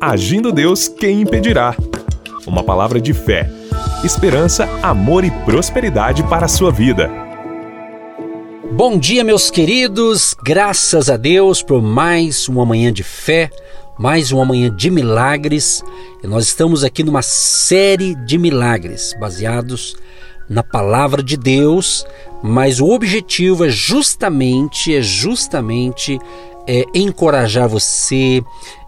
Agindo Deus, quem impedirá? Uma palavra de fé, esperança, amor e prosperidade para a sua vida. Bom dia, meus queridos. Graças a Deus por mais uma manhã de fé, mais uma manhã de milagres. E nós estamos aqui numa série de milagres baseados na palavra de Deus, mas o objetivo é justamente é justamente é, encorajar você,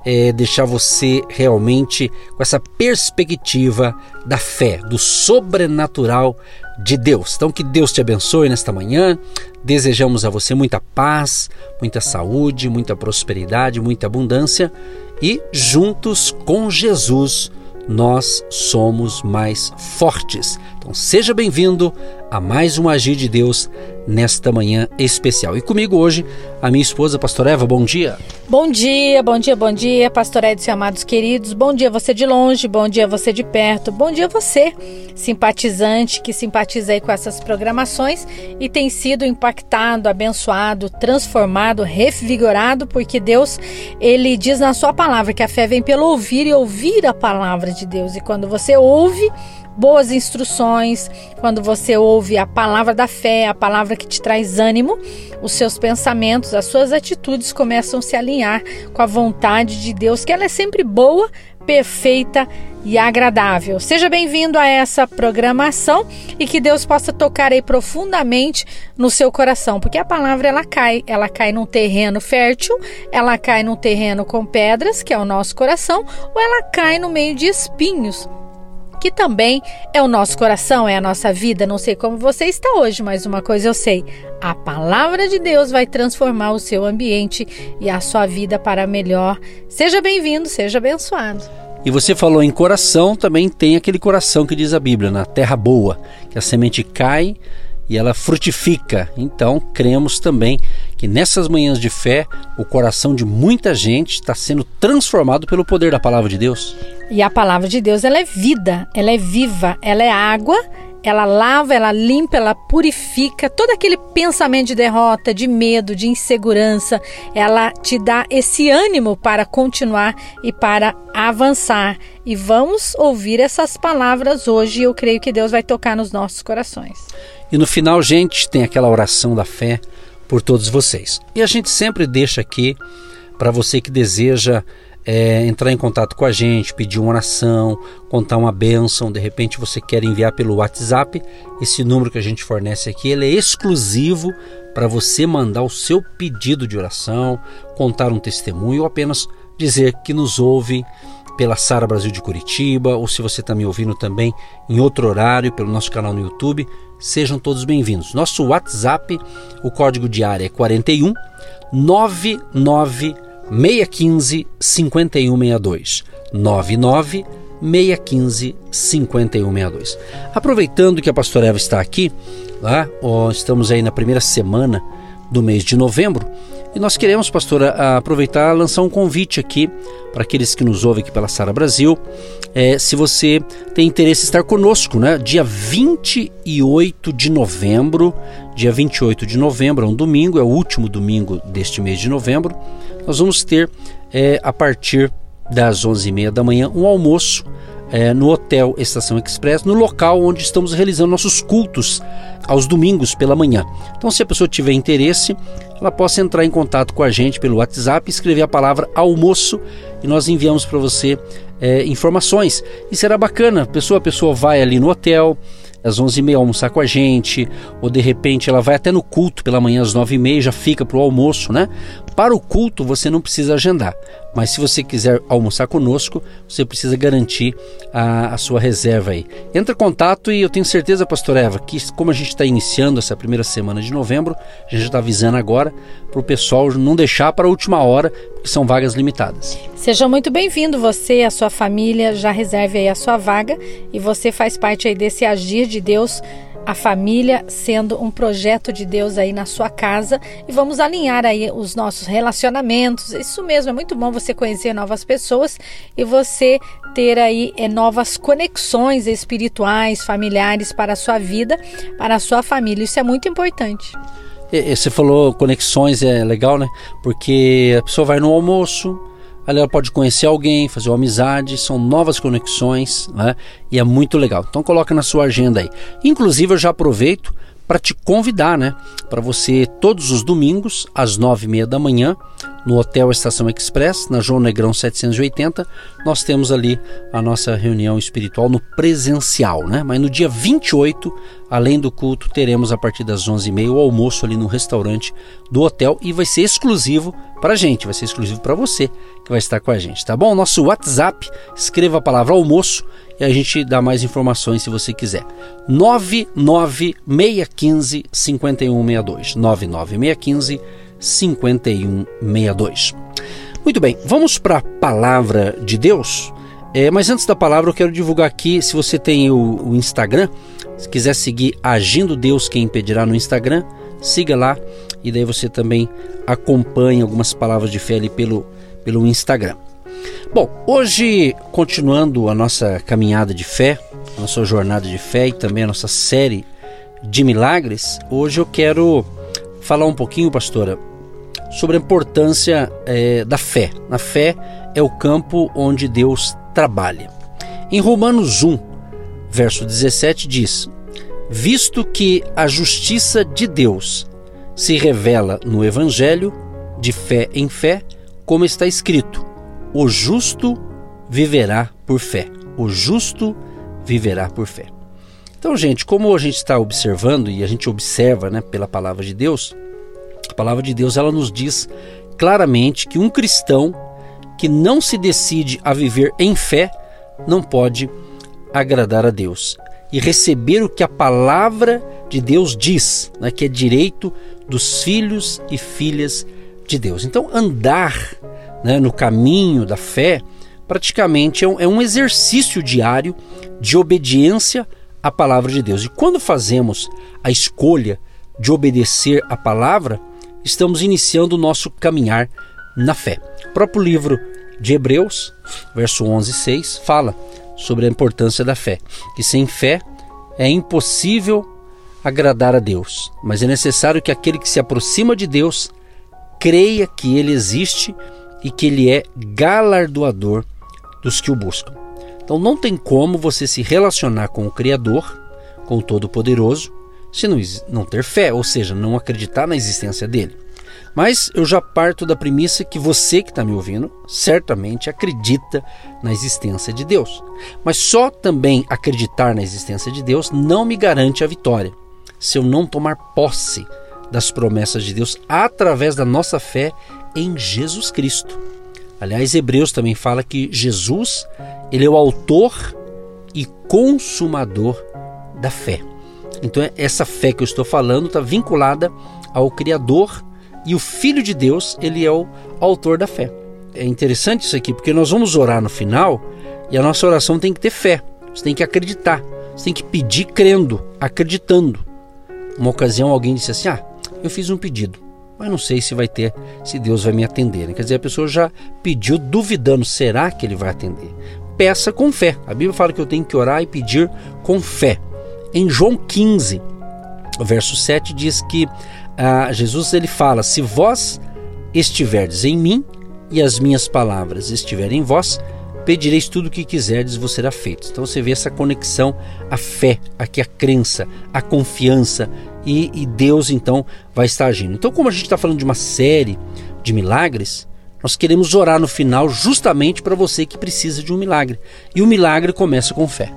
é, deixar você realmente com essa perspectiva da fé, do sobrenatural de Deus. Então, que Deus te abençoe nesta manhã. Desejamos a você muita paz, muita saúde, muita prosperidade, muita abundância e juntos com Jesus nós somos mais fortes. Então seja bem-vindo a mais um Agir de Deus nesta manhã especial. E comigo hoje a minha esposa, Pastor Eva, bom dia. Bom dia, bom dia, bom dia, Pastor Edson amados queridos. Bom dia você de longe, bom dia você de perto, bom dia você, simpatizante que simpatiza aí com essas programações e tem sido impactado, abençoado, transformado, revigorado, porque Deus, ele diz na sua palavra que a fé vem pelo ouvir e ouvir a palavra de Deus. E quando você ouve, boas instruções, quando você ouve a palavra da fé, a palavra que te traz ânimo, os seus pensamentos, as suas atitudes começam a se alinhar com a vontade de Deus, que ela é sempre boa, perfeita e agradável. Seja bem-vindo a essa programação e que Deus possa tocar aí profundamente no seu coração, porque a palavra ela cai, ela cai num terreno fértil, ela cai num terreno com pedras, que é o nosso coração, ou ela cai no meio de espinhos, que também é o nosso coração, é a nossa vida. Não sei como você está hoje, mas uma coisa eu sei: a palavra de Deus vai transformar o seu ambiente e a sua vida para melhor. Seja bem-vindo, seja abençoado. E você falou em coração, também tem aquele coração que diz a Bíblia, na terra boa, que a semente cai e ela frutifica. Então, cremos também que nessas manhãs de fé, o coração de muita gente está sendo transformado pelo poder da palavra de Deus. E a palavra de Deus, ela é vida, ela é viva, ela é água, ela lava, ela limpa, ela purifica todo aquele pensamento de derrota, de medo, de insegurança. Ela te dá esse ânimo para continuar e para avançar. E vamos ouvir essas palavras hoje. Eu creio que Deus vai tocar nos nossos corações. E no final, gente, tem aquela oração da fé por todos vocês. E a gente sempre deixa aqui para você que deseja é, entrar em contato com a gente, pedir uma oração, contar uma bênção, de repente você quer enviar pelo WhatsApp, esse número que a gente fornece aqui, ele é exclusivo para você mandar o seu pedido de oração, contar um testemunho ou apenas dizer que nos ouve pela Sara Brasil de Curitiba, ou se você está me ouvindo também em outro horário pelo nosso canal no YouTube, sejam todos bem-vindos. Nosso WhatsApp, o código de área é 41 99 615 5162. 99 615 5162. Aproveitando que a pastora Eva está aqui, lá, ó, estamos aí na primeira semana do mês de novembro, e nós queremos, pastora, aproveitar e lançar um convite aqui para aqueles que nos ouvem aqui pela Sara Brasil. É, se você tem interesse em estar conosco, né? Dia 28 de novembro, dia 28 de novembro, é um domingo, é o último domingo deste mês de novembro. Nós vamos ter, é, a partir das 11h30 da manhã, um almoço é, no Hotel Estação Express, no local onde estamos realizando nossos cultos aos domingos pela manhã. Então, se a pessoa tiver interesse, ela possa entrar em contato com a gente pelo WhatsApp, escrever a palavra almoço e nós enviamos para você é, informações. E será bacana, pessoa a pessoa vai ali no hotel, às 11h30 almoçar com a gente, ou de repente ela vai até no culto pela manhã às 9h30 já fica para o almoço, né? Para o culto você não precisa agendar, mas se você quiser almoçar conosco, você precisa garantir a, a sua reserva aí. Entra em contato e eu tenho certeza, pastor Eva, que como a gente está iniciando essa primeira semana de novembro, a gente está avisando agora para o pessoal não deixar para a última hora, porque são vagas limitadas. Seja muito bem-vindo, você a sua família, já reserve aí a sua vaga e você faz parte aí desse agir de Deus a família sendo um projeto de Deus aí na sua casa e vamos alinhar aí os nossos relacionamentos. Isso mesmo, é muito bom você conhecer novas pessoas e você ter aí é, novas conexões espirituais, familiares para a sua vida, para a sua família. Isso é muito importante. Você falou conexões, é legal, né? Porque a pessoa vai no almoço, Ali ela pode conhecer alguém, fazer uma amizade, são novas conexões, né? E é muito legal. Então coloca na sua agenda aí. Inclusive eu já aproveito para te convidar, né? Para você todos os domingos às nove e meia da manhã no Hotel Estação Express, na João Negrão 780, nós temos ali a nossa reunião espiritual no presencial, né? Mas no dia 28, além do culto, teremos a partir das 11h30 o almoço ali no restaurante do hotel e vai ser exclusivo para a gente, vai ser exclusivo para você que vai estar com a gente, tá bom? Nosso WhatsApp, escreva a palavra almoço e a gente dá mais informações se você quiser. 99615 5162. 99615 5162. Muito bem, vamos para a palavra de Deus. É, mas antes da palavra, eu quero divulgar aqui, se você tem o, o Instagram, se quiser seguir Agindo Deus Quem Impedirá no Instagram, siga lá e daí você também acompanha algumas palavras de fé ali pelo, pelo Instagram. Bom, hoje, continuando a nossa caminhada de fé, nossa jornada de fé e também a nossa série de milagres, hoje eu quero falar um pouquinho, pastora, sobre a importância é, da fé. A fé é o campo onde Deus trabalha. Em Romanos 1, verso 17 diz: Visto que a justiça de Deus se revela no Evangelho, de fé em fé, como está escrito: o justo viverá por fé. O justo viverá por fé. Então, gente, como a gente está observando e a gente observa, né, pela palavra de Deus, a palavra de Deus ela nos diz claramente que um cristão que não se decide a viver em fé não pode agradar a Deus e receber o que a palavra de Deus diz, né, que é direito dos filhos e filhas de Deus. Então, andar né, no caminho da fé, praticamente é um, é um exercício diário de obediência à palavra de Deus. E quando fazemos a escolha de obedecer à palavra, estamos iniciando o nosso caminhar na fé. O próprio livro de Hebreus, verso 11 6, fala sobre a importância da fé, que sem fé é impossível agradar a Deus, mas é necessário que aquele que se aproxima de Deus creia que ele existe e que ele é galardoador dos que o buscam. Então não tem como você se relacionar com o Criador, com o Todo-Poderoso, se não, não ter fé, ou seja, não acreditar na existência dele. Mas eu já parto da premissa que você que está me ouvindo certamente acredita na existência de Deus. Mas só também acreditar na existência de Deus não me garante a vitória. Se eu não tomar posse das promessas de Deus através da nossa fé em Jesus Cristo. Aliás, Hebreus também fala que Jesus, ele é o autor e consumador da fé. Então, essa fé que eu estou falando está vinculada ao Criador e o Filho de Deus, ele é o autor da fé. É interessante isso aqui, porque nós vamos orar no final e a nossa oração tem que ter fé. Você tem que acreditar. Você tem que pedir crendo, acreditando. Uma ocasião alguém disse assim: Ah, eu fiz um pedido mas não sei se vai ter, se Deus vai me atender. Né? Quer dizer, a pessoa já pediu duvidando, será que ele vai atender? Peça com fé. A Bíblia fala que eu tenho que orar e pedir com fé. Em João 15, verso 7 diz que ah, Jesus ele fala: Se vós estiverdes em mim e as minhas palavras estiverem em vós, pedireis tudo o que quiserdes, vos será feito. Então você vê essa conexão, a fé, aqui a crença, a confiança e, e Deus então vai estar agindo. Então, como a gente está falando de uma série de milagres, nós queremos orar no final justamente para você que precisa de um milagre. E o milagre começa com fé.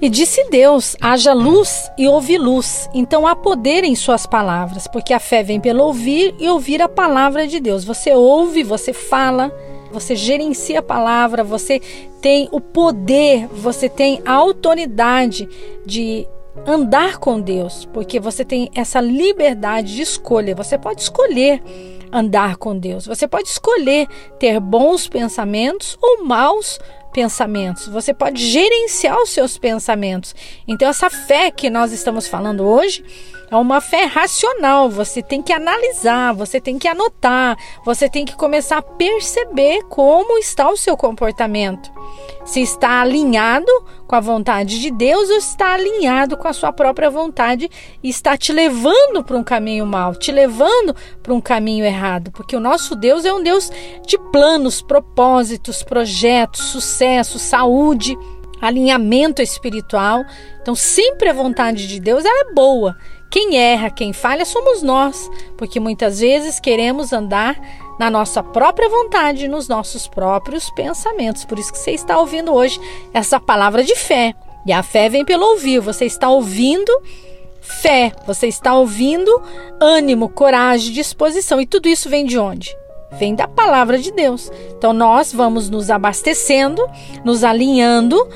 E disse Deus: haja luz e houve luz. Então há poder em suas palavras, porque a fé vem pelo ouvir e ouvir a palavra de Deus. Você ouve, você fala, você gerencia a palavra, você tem o poder, você tem a autoridade de andar com Deus, porque você tem essa liberdade de escolha. Você pode escolher andar com Deus. Você pode escolher ter bons pensamentos ou maus pensamentos. Você pode gerenciar os seus pensamentos. Então essa fé que nós estamos falando hoje é uma fé racional. Você tem que analisar, você tem que anotar, você tem que começar a perceber como está o seu comportamento se está alinhado com a vontade de Deus ou está alinhado com a sua própria vontade e está te levando para um caminho mau, te levando para um caminho errado errado, porque o nosso Deus é um Deus de planos, propósitos, projetos, sucesso, saúde, alinhamento espiritual. Então, sempre a vontade de Deus é boa. Quem erra, quem falha somos nós, porque muitas vezes queremos andar na nossa própria vontade, nos nossos próprios pensamentos. Por isso que você está ouvindo hoje essa palavra de fé. E a fé vem pelo ouvir. Você está ouvindo fé, você está ouvindo ânimo, coragem, disposição. E tudo isso vem de onde? Vem da palavra de Deus. Então nós vamos nos abastecendo, nos alinhando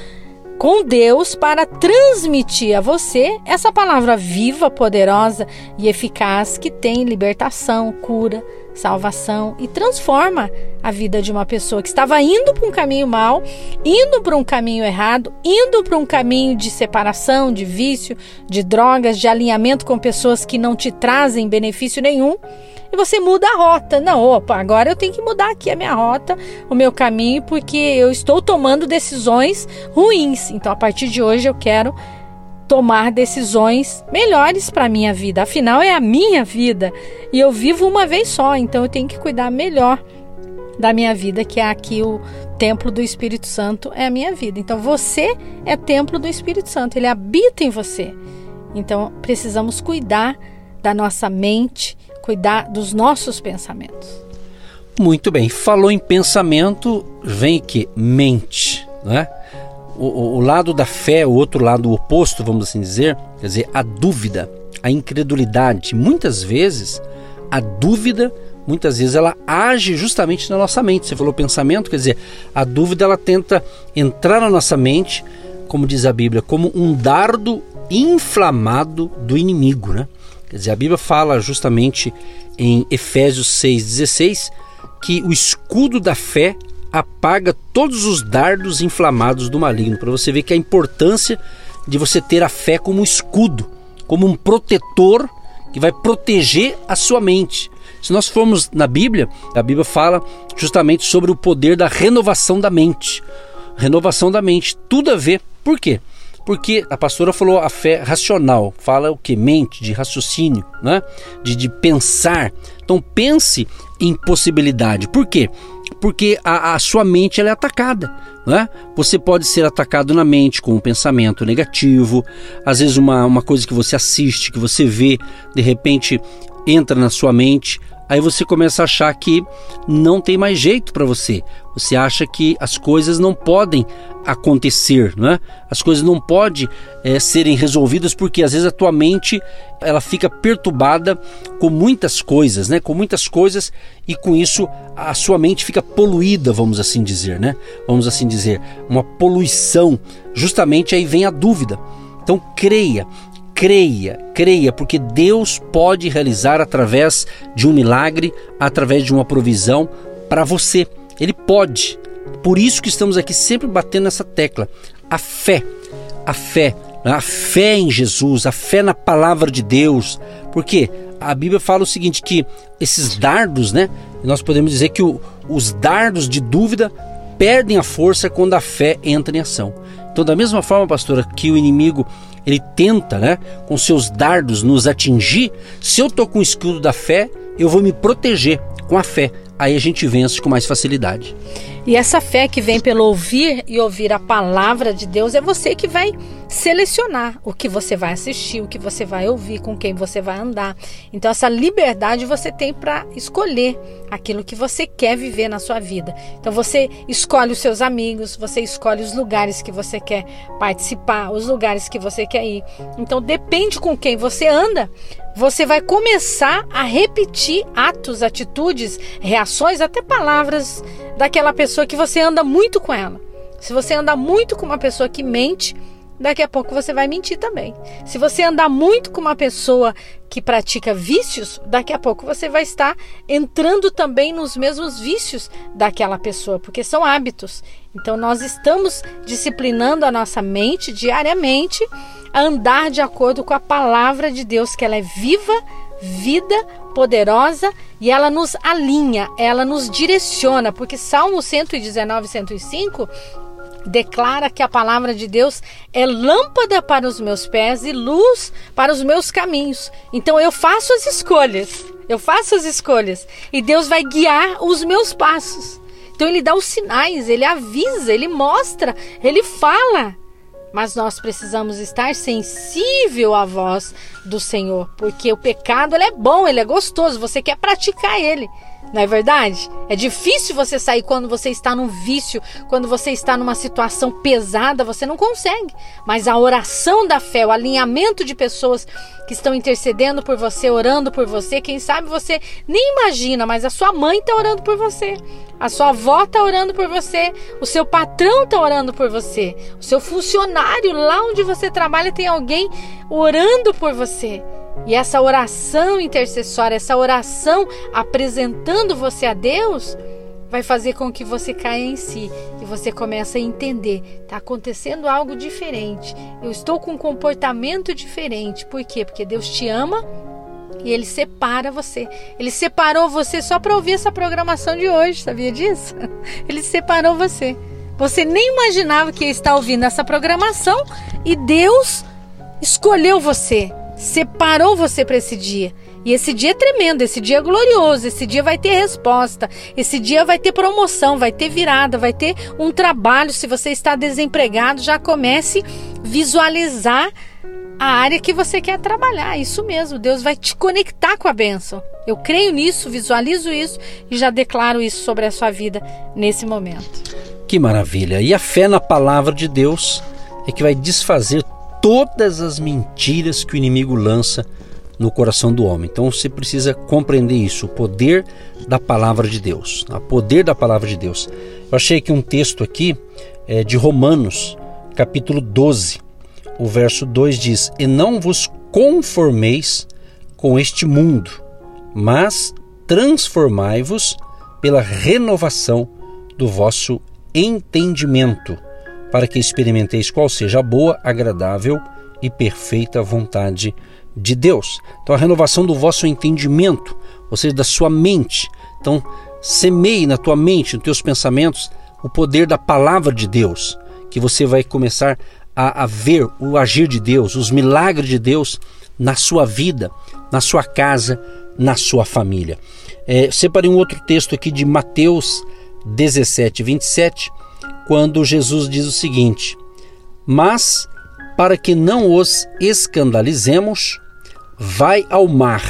com Deus para transmitir a você essa palavra viva, poderosa e eficaz que tem libertação, cura, salvação e transforma a vida de uma pessoa que estava indo para um caminho mau, indo para um caminho errado, indo para um caminho de separação, de vício, de drogas, de alinhamento com pessoas que não te trazem benefício nenhum e você muda a rota. Não, opa, agora eu tenho que mudar aqui a minha rota, o meu caminho, porque eu estou tomando decisões ruins. Então, a partir de hoje, eu quero tomar decisões melhores para a minha vida. Afinal, é a minha vida e eu vivo uma vez só, então eu tenho que cuidar melhor da minha vida, que é aqui o templo do Espírito Santo, é a minha vida. Então, você é templo do Espírito Santo, ele habita em você. Então, precisamos cuidar da nossa mente, cuidar dos nossos pensamentos. Muito bem, falou em pensamento, vem que mente, né? O, o, lado da fé, o outro lado oposto, vamos assim dizer, quer dizer, a dúvida, a incredulidade. Muitas vezes, a dúvida, muitas vezes ela age justamente na nossa mente. Você falou pensamento, quer dizer, a dúvida ela tenta entrar na nossa mente, como diz a Bíblia, como um dardo inflamado do inimigo, né? Quer dizer, a Bíblia fala justamente em Efésios 6,16 que o escudo da fé apaga todos os dardos inflamados do maligno. Para você ver que a importância de você ter a fé como um escudo, como um protetor que vai proteger a sua mente. Se nós formos na Bíblia, a Bíblia fala justamente sobre o poder da renovação da mente. Renovação da mente, tudo a ver. Por quê? Porque a pastora falou a fé racional, fala o que? Mente, de raciocínio, né? de, de pensar. Então pense em possibilidade. Por quê? Porque a, a sua mente é atacada. Né? Você pode ser atacado na mente com um pensamento negativo, às vezes uma, uma coisa que você assiste, que você vê, de repente entra na sua mente, aí você começa a achar que não tem mais jeito para você. Você acha que as coisas não podem acontecer, né? As coisas não podem é, serem resolvidas porque às vezes a tua mente ela fica perturbada com muitas coisas, né? Com muitas coisas e com isso a sua mente fica poluída, vamos assim dizer, né? Vamos assim dizer, uma poluição. Justamente aí vem a dúvida. Então creia, creia, creia, porque Deus pode realizar através de um milagre, através de uma provisão para você. Ele pode. Por isso que estamos aqui sempre batendo nessa tecla. A fé, a fé, né? a fé em Jesus, a fé na palavra de Deus. Porque a Bíblia fala o seguinte que esses dardos, né? Nós podemos dizer que o, os dardos de dúvida perdem a força quando a fé entra em ação. Então, da mesma forma, pastora, que o inimigo ele tenta, né, com seus dardos nos atingir, se eu tô com o escudo da fé, eu vou me proteger com a fé. Aí a gente vence com mais facilidade. E essa fé que vem pelo ouvir e ouvir a palavra de Deus é você que vai selecionar o que você vai assistir, o que você vai ouvir, com quem você vai andar. Então essa liberdade você tem para escolher aquilo que você quer viver na sua vida. Então você escolhe os seus amigos, você escolhe os lugares que você quer participar, os lugares que você quer ir. Então depende com quem você anda, você vai começar a repetir atos, atitudes, reações, até palavras daquela pessoa que você anda muito com ela. Se você anda muito com uma pessoa que mente, daqui a pouco você vai mentir também. Se você andar muito com uma pessoa que pratica vícios, daqui a pouco você vai estar entrando também nos mesmos vícios daquela pessoa, porque são hábitos. Então nós estamos disciplinando a nossa mente diariamente a andar de acordo com a palavra de Deus, que ela é viva, vida poderosa e ela nos alinha, ela nos direciona, porque Salmo 119, 105 declara que a palavra de Deus é lâmpada para os meus pés e luz para os meus caminhos. Então eu faço as escolhas. Eu faço as escolhas e Deus vai guiar os meus passos. Então ele dá os sinais, ele avisa, ele mostra, ele fala. Mas nós precisamos estar sensível à voz do Senhor, porque o pecado ele é bom, ele é gostoso, você quer praticar ele. Não é verdade? É difícil você sair quando você está num vício, quando você está numa situação pesada, você não consegue. Mas a oração da fé, o alinhamento de pessoas que estão intercedendo por você, orando por você, quem sabe você nem imagina, mas a sua mãe está orando por você. A sua avó está orando por você, o seu patrão está orando por você, o seu funcionário lá onde você trabalha tem alguém orando por você. E essa oração intercessória, essa oração apresentando você a Deus, vai fazer com que você caia em si e você comece a entender, está acontecendo algo diferente. Eu estou com um comportamento diferente. Por quê? Porque Deus te ama e ele separa você. Ele separou você só para ouvir essa programação de hoje, sabia disso? Ele separou você. Você nem imaginava que ia estar ouvindo essa programação e Deus escolheu você separou você para esse dia. E esse dia é tremendo, esse dia é glorioso, esse dia vai ter resposta, esse dia vai ter promoção, vai ter virada, vai ter um trabalho. Se você está desempregado, já comece visualizar a área que você quer trabalhar. Isso mesmo, Deus vai te conectar com a bênção. Eu creio nisso, visualizo isso e já declaro isso sobre a sua vida nesse momento. Que maravilha! E a fé na palavra de Deus é que vai desfazer todas as mentiras que o inimigo lança no coração do homem. Então você precisa compreender isso, o poder da palavra de Deus, o poder da palavra de Deus. Eu achei que um texto aqui é de Romanos, capítulo 12, o verso 2 diz: E não vos conformeis com este mundo, mas transformai-vos pela renovação do vosso entendimento para que experimenteis qual seja a boa, agradável e perfeita vontade de Deus. Então, a renovação do vosso entendimento, ou seja, da sua mente. Então, semeie na tua mente, nos teus pensamentos, o poder da palavra de Deus, que você vai começar a, a ver o agir de Deus, os milagres de Deus na sua vida, na sua casa, na sua família. É, separei um outro texto aqui de Mateus 17, 27, quando Jesus diz o seguinte: Mas, para que não os escandalizemos, vai ao mar,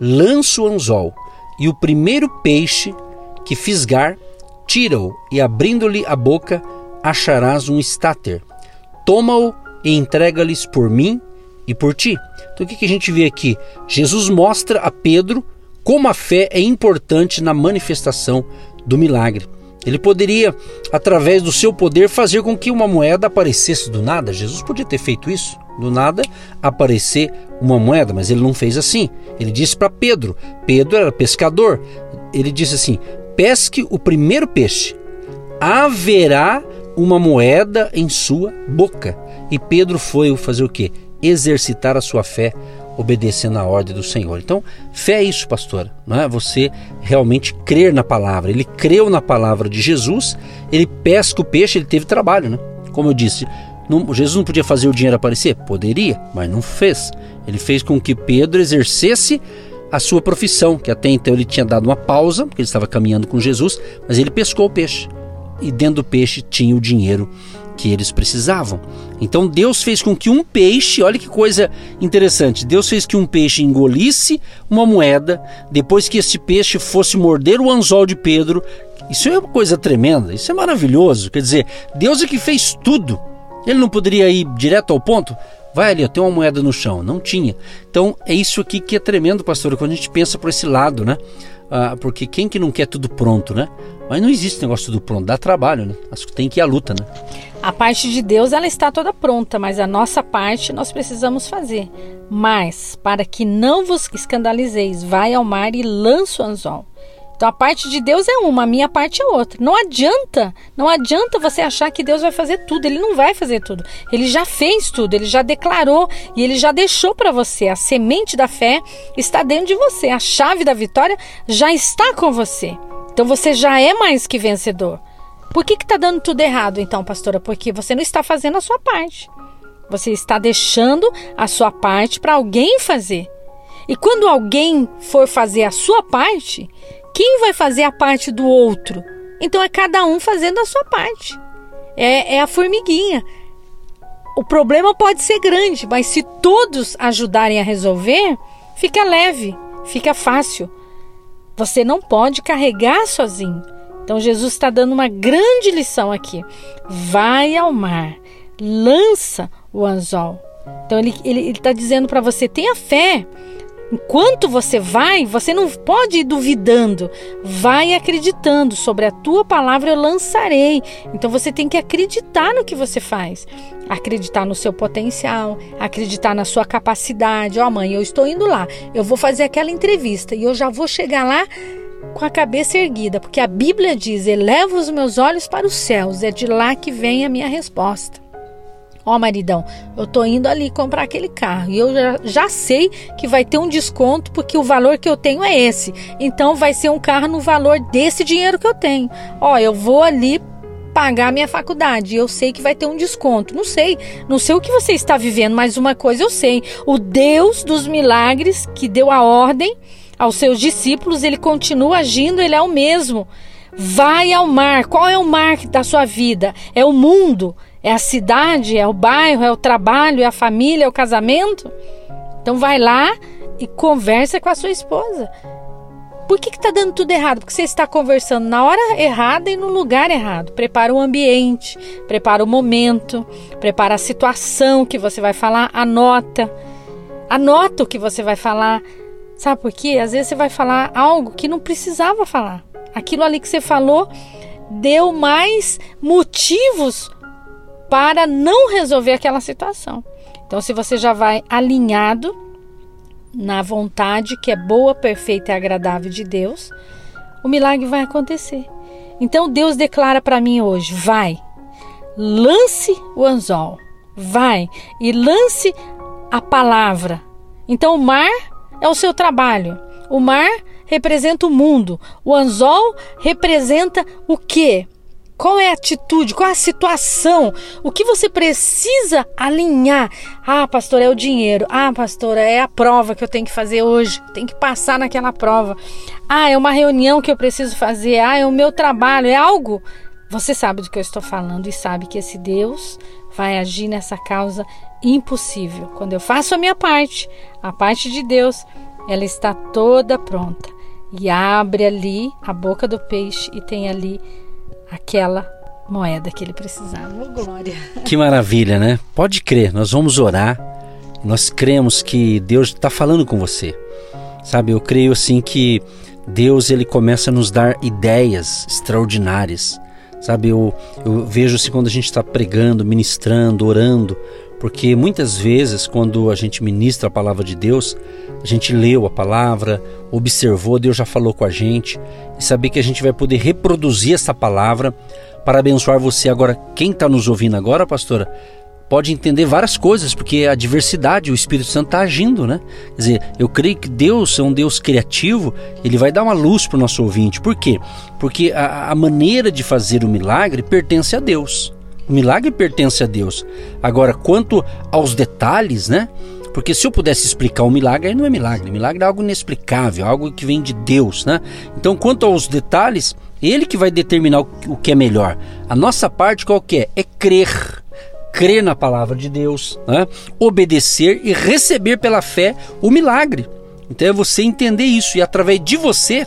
lança o anzol, e o primeiro peixe que fisgar, tira-o, e abrindo-lhe a boca, acharás um estáter. Toma-o e entrega-lhes por mim e por ti. Então o que a gente vê aqui? Jesus mostra a Pedro como a fé é importante na manifestação do milagre. Ele poderia, através do seu poder, fazer com que uma moeda aparecesse do nada. Jesus podia ter feito isso, do nada aparecer uma moeda, mas ele não fez assim. Ele disse para Pedro: Pedro era pescador. Ele disse assim: pesque o primeiro peixe, haverá uma moeda em sua boca. E Pedro foi fazer o que? Exercitar a sua fé obedecendo a ordem do Senhor. Então, fé é isso, pastor, não é? Você realmente crer na palavra. Ele creu na palavra de Jesus, ele pesca o peixe, ele teve trabalho, né? Como eu disse, não, Jesus não podia fazer o dinheiro aparecer? Poderia, mas não fez. Ele fez com que Pedro exercesse a sua profissão, que até então ele tinha dado uma pausa, porque ele estava caminhando com Jesus, mas ele pescou o peixe. E dentro do peixe tinha o dinheiro que eles precisavam. Então Deus fez com que um peixe, olha que coisa interessante, Deus fez que um peixe engolisse uma moeda, depois que esse peixe fosse morder o anzol de Pedro. Isso é uma coisa tremenda, isso é maravilhoso. Quer dizer, Deus é que fez tudo. Ele não poderia ir direto ao ponto? Vai ali, tem uma moeda no chão. Não tinha. Então é isso aqui que é tremendo, pastor, quando a gente pensa por esse lado, né? Ah, porque quem que não quer tudo pronto, né? Mas não existe negócio tudo pronto, dá trabalho, né? Acho que tem que ir à luta, né? A parte de Deus ela está toda pronta, mas a nossa parte nós precisamos fazer. Mas para que não vos escandalizeis, vai ao mar e lança o anzol. Então a parte de Deus é uma, a minha parte é outra. Não adianta, não adianta você achar que Deus vai fazer tudo. Ele não vai fazer tudo. Ele já fez tudo, ele já declarou e ele já deixou para você. A semente da fé está dentro de você. A chave da vitória já está com você. Então você já é mais que vencedor. Por que está dando tudo errado, então, pastora? Porque você não está fazendo a sua parte. Você está deixando a sua parte para alguém fazer. E quando alguém for fazer a sua parte, quem vai fazer a parte do outro? Então é cada um fazendo a sua parte. É, é a formiguinha. O problema pode ser grande, mas se todos ajudarem a resolver, fica leve, fica fácil. Você não pode carregar sozinho. Então Jesus está dando uma grande lição aqui. Vai ao mar, lança o anzol. Então ele está dizendo para você: tenha fé, Enquanto você vai, você não pode ir duvidando. Vai acreditando. Sobre a tua palavra eu lançarei. Então você tem que acreditar no que você faz. Acreditar no seu potencial, acreditar na sua capacidade. Ó, oh, mãe, eu estou indo lá. Eu vou fazer aquela entrevista e eu já vou chegar lá com a cabeça erguida, porque a Bíblia diz: "Eleva os meus olhos para os céus, é de lá que vem a minha resposta". Ó, oh, maridão, eu tô indo ali comprar aquele carro e eu já, já sei que vai ter um desconto porque o valor que eu tenho é esse. Então vai ser um carro no valor desse dinheiro que eu tenho. Ó, oh, eu vou ali pagar minha faculdade. Eu sei que vai ter um desconto. Não sei, não sei o que você está vivendo, mas uma coisa eu sei: o Deus dos milagres que deu a ordem aos seus discípulos, ele continua agindo, ele é o mesmo. Vai ao mar. Qual é o mar da sua vida? É o mundo. É a cidade, é o bairro, é o trabalho, é a família, é o casamento. Então vai lá e conversa com a sua esposa. Por que está dando tudo errado? Porque você está conversando na hora errada e no lugar errado. Prepara o ambiente, prepara o momento, prepara a situação que você vai falar, anota. Anota o que você vai falar. Sabe por quê? Às vezes você vai falar algo que não precisava falar. Aquilo ali que você falou deu mais motivos para não resolver aquela situação. Então, se você já vai alinhado na vontade que é boa, perfeita e agradável de Deus, o milagre vai acontecer. Então, Deus declara para mim hoje: vai, lance o anzol, vai e lance a palavra. Então, o mar é o seu trabalho. O mar representa o mundo. O anzol representa o quê? Qual é a atitude? Qual é a situação? O que você precisa alinhar? Ah, pastor, é o dinheiro. Ah, pastora, é a prova que eu tenho que fazer hoje. Tem que passar naquela prova. Ah, é uma reunião que eu preciso fazer. Ah, é o meu trabalho. É algo. Você sabe do que eu estou falando e sabe que esse Deus vai agir nessa causa impossível. Quando eu faço a minha parte, a parte de Deus, ela está toda pronta. E abre ali a boca do peixe e tem ali aquela moeda que ele precisava. Oh, glória. Que maravilha, né? Pode crer, nós vamos orar. Nós cremos que Deus está falando com você. Sabe, eu creio assim que Deus ele começa a nos dar ideias extraordinárias. Sabe, eu, eu vejo assim quando a gente está pregando, ministrando, orando, porque muitas vezes, quando a gente ministra a palavra de Deus, a gente leu a palavra, observou, Deus já falou com a gente, e saber que a gente vai poder reproduzir essa palavra para abençoar você. Agora, quem está nos ouvindo agora, pastora, pode entender várias coisas, porque a diversidade, o Espírito Santo está agindo, né? Quer dizer, eu creio que Deus é um Deus criativo, ele vai dar uma luz para o nosso ouvinte. Por quê? Porque a, a maneira de fazer o milagre pertence a Deus. O milagre pertence a Deus. Agora, quanto aos detalhes, né? Porque se eu pudesse explicar o milagre, aí não é milagre. Milagre é algo inexplicável, algo que vem de Deus, né? Então, quanto aos detalhes, ele que vai determinar o que é melhor. A nossa parte qual que é? É crer. Crer na palavra de Deus, né? obedecer e receber pela fé o milagre. Então é você entender isso e através de você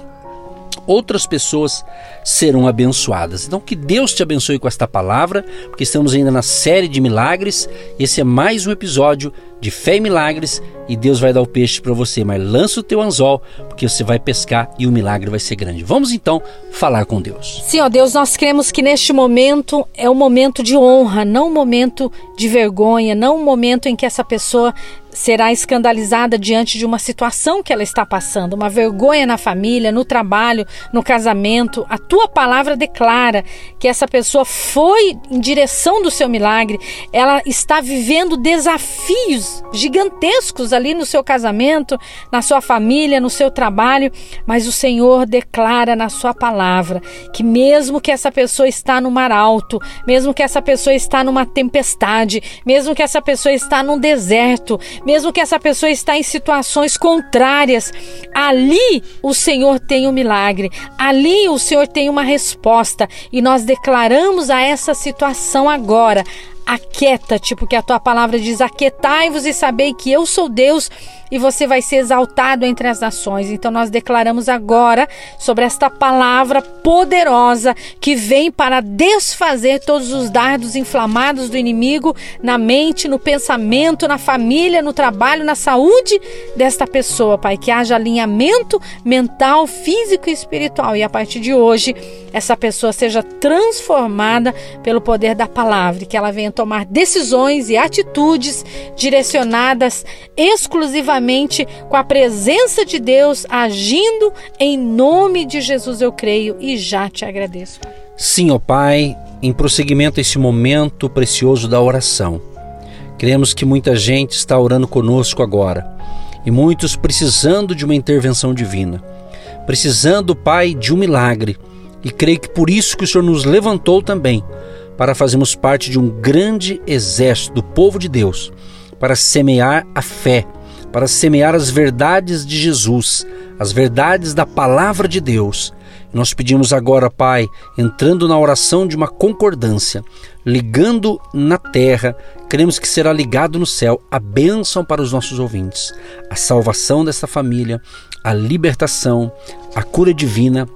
outras pessoas serão abençoadas. Então, que Deus te abençoe com esta palavra, porque estamos ainda na série de milagres. Esse é mais um episódio de fé e milagres e Deus vai dar o peixe para você, mas lança o teu anzol, porque você vai pescar e o milagre vai ser grande. Vamos então falar com Deus. Sim, ó Deus, nós cremos que neste momento é um momento de honra, não um momento de vergonha, não um momento em que essa pessoa será escandalizada diante de uma situação que ela está passando, uma vergonha na família, no trabalho, no casamento. A tua palavra declara que essa pessoa foi em direção do seu milagre, ela está vivendo desafios gigantescos ali no seu casamento, na sua família, no seu trabalho, mas o Senhor declara na sua palavra que mesmo que essa pessoa está no mar alto, mesmo que essa pessoa está numa tempestade, mesmo que essa pessoa está num deserto, mesmo que essa pessoa está em situações contrárias, ali o Senhor tem um milagre, ali o Senhor tem uma resposta e nós declaramos a essa situação agora. Aquieta-te, porque a tua palavra diz: Aquietai-vos e sabei que eu sou Deus e você vai ser exaltado entre as nações. Então nós declaramos agora sobre esta palavra poderosa que vem para desfazer todos os dardos inflamados do inimigo na mente, no pensamento, na família, no trabalho, na saúde desta pessoa, Pai, que haja alinhamento mental, físico e espiritual. E a partir de hoje essa pessoa seja transformada pelo poder da palavra, que ela venha tomar decisões e atitudes direcionadas exclusivamente com a presença de Deus agindo em nome de Jesus, eu creio e já te agradeço. Sim, ó Pai, em prosseguimento a esse momento precioso da oração. Cremos que muita gente está orando conosco agora e muitos precisando de uma intervenção divina, precisando, Pai, de um milagre. E creio que por isso que o Senhor nos levantou também, para fazermos parte de um grande exército do povo de Deus, para semear a fé para semear as verdades de Jesus, as verdades da palavra de Deus. Nós pedimos agora, Pai, entrando na oração de uma concordância, ligando na terra, queremos que será ligado no céu a bênção para os nossos ouvintes, a salvação desta família, a libertação, a cura divina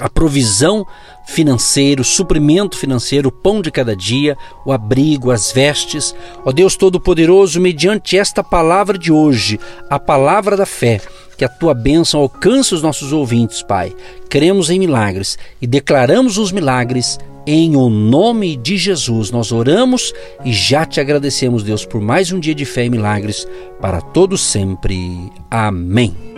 a provisão financeira, o suprimento financeiro, o pão de cada dia, o abrigo, as vestes. Ó Deus Todo-Poderoso, mediante esta palavra de hoje, a palavra da fé, que a tua bênção alcance os nossos ouvintes, Pai. Cremos em milagres e declaramos os milagres em o nome de Jesus. Nós oramos e já te agradecemos, Deus, por mais um dia de fé e milagres para todos sempre. Amém.